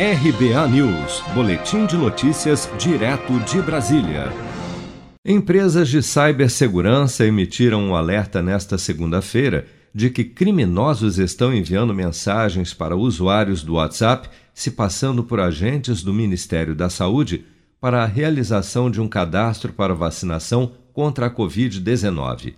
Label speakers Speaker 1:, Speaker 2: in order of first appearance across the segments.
Speaker 1: RBA News, Boletim de Notícias, direto de Brasília. Empresas de cibersegurança emitiram um alerta nesta segunda-feira de que criminosos estão enviando mensagens para usuários do WhatsApp se passando por agentes do Ministério da Saúde para a realização de um cadastro para vacinação contra a Covid-19.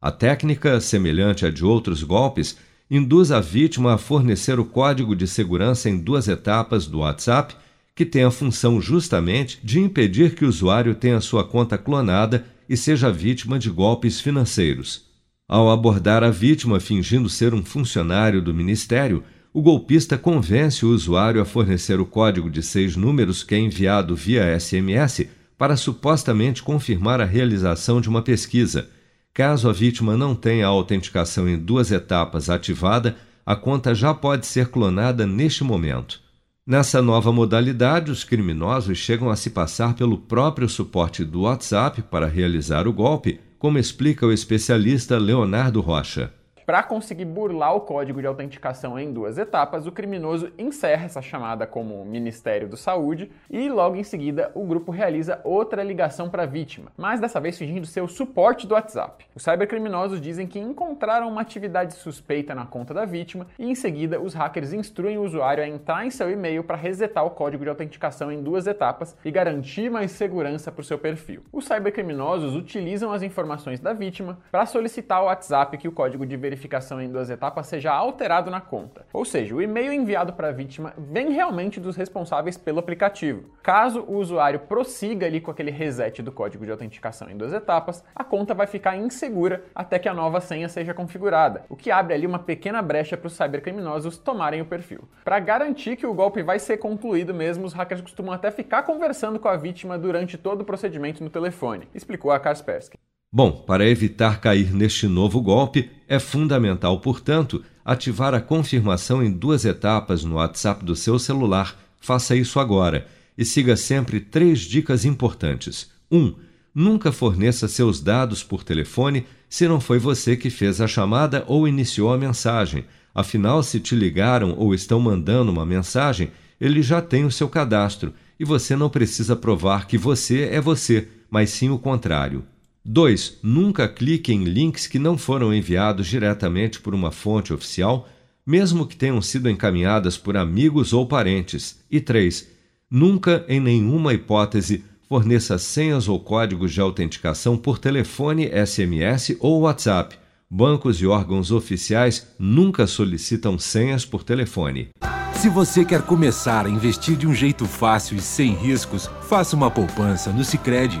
Speaker 1: A técnica, semelhante à de outros golpes, induz a vítima a fornecer o código de segurança em duas etapas do WhatsApp, que tem a função justamente de impedir que o usuário tenha sua conta clonada e seja vítima de golpes financeiros. Ao abordar a vítima fingindo ser um funcionário do ministério, o golpista convence o usuário a fornecer o código de seis números que é enviado via SMS para supostamente confirmar a realização de uma pesquisa Caso a vítima não tenha a autenticação em duas etapas ativada, a conta já pode ser clonada neste momento. Nessa nova modalidade, os criminosos chegam a se passar pelo próprio suporte do WhatsApp para realizar o golpe, como explica o especialista Leonardo Rocha.
Speaker 2: Para conseguir burlar o código de autenticação em duas etapas, o criminoso encerra essa chamada como Ministério da Saúde e logo em seguida o grupo realiza outra ligação para a vítima, mas dessa vez fingindo ser o suporte do WhatsApp. Os cybercriminosos dizem que encontraram uma atividade suspeita na conta da vítima e em seguida os hackers instruem o usuário a entrar em seu e-mail para resetar o código de autenticação em duas etapas e garantir mais segurança para o seu perfil. Os cybercriminosos utilizam as informações da vítima para solicitar ao WhatsApp que o código de verificação verificação em duas etapas seja alterado na conta. Ou seja, o e-mail enviado para a vítima vem realmente dos responsáveis pelo aplicativo. Caso o usuário prossiga ali com aquele reset do código de autenticação em duas etapas, a conta vai ficar insegura até que a nova senha seja configurada, o que abre ali uma pequena brecha para os cybercriminosos tomarem o perfil. Para garantir que o golpe vai ser concluído mesmo, os hackers costumam até ficar conversando com a vítima durante todo o procedimento no telefone, explicou a Kaspersky.
Speaker 1: Bom, para evitar cair neste novo golpe, é fundamental, portanto, ativar a confirmação em duas etapas no WhatsApp do seu celular. Faça isso agora e siga sempre três dicas importantes. 1. Um, nunca forneça seus dados por telefone se não foi você que fez a chamada ou iniciou a mensagem. Afinal, se te ligaram ou estão mandando uma mensagem, ele já tem o seu cadastro e você não precisa provar que você é você, mas sim o contrário. 2. Nunca clique em links que não foram enviados diretamente por uma fonte oficial, mesmo que tenham sido encaminhadas por amigos ou parentes. E 3. Nunca, em nenhuma hipótese, forneça senhas ou códigos de autenticação por telefone, SMS ou WhatsApp. Bancos e órgãos oficiais nunca solicitam senhas por telefone.
Speaker 3: Se você quer começar a investir de um jeito fácil e sem riscos, faça uma poupança no Sicredi.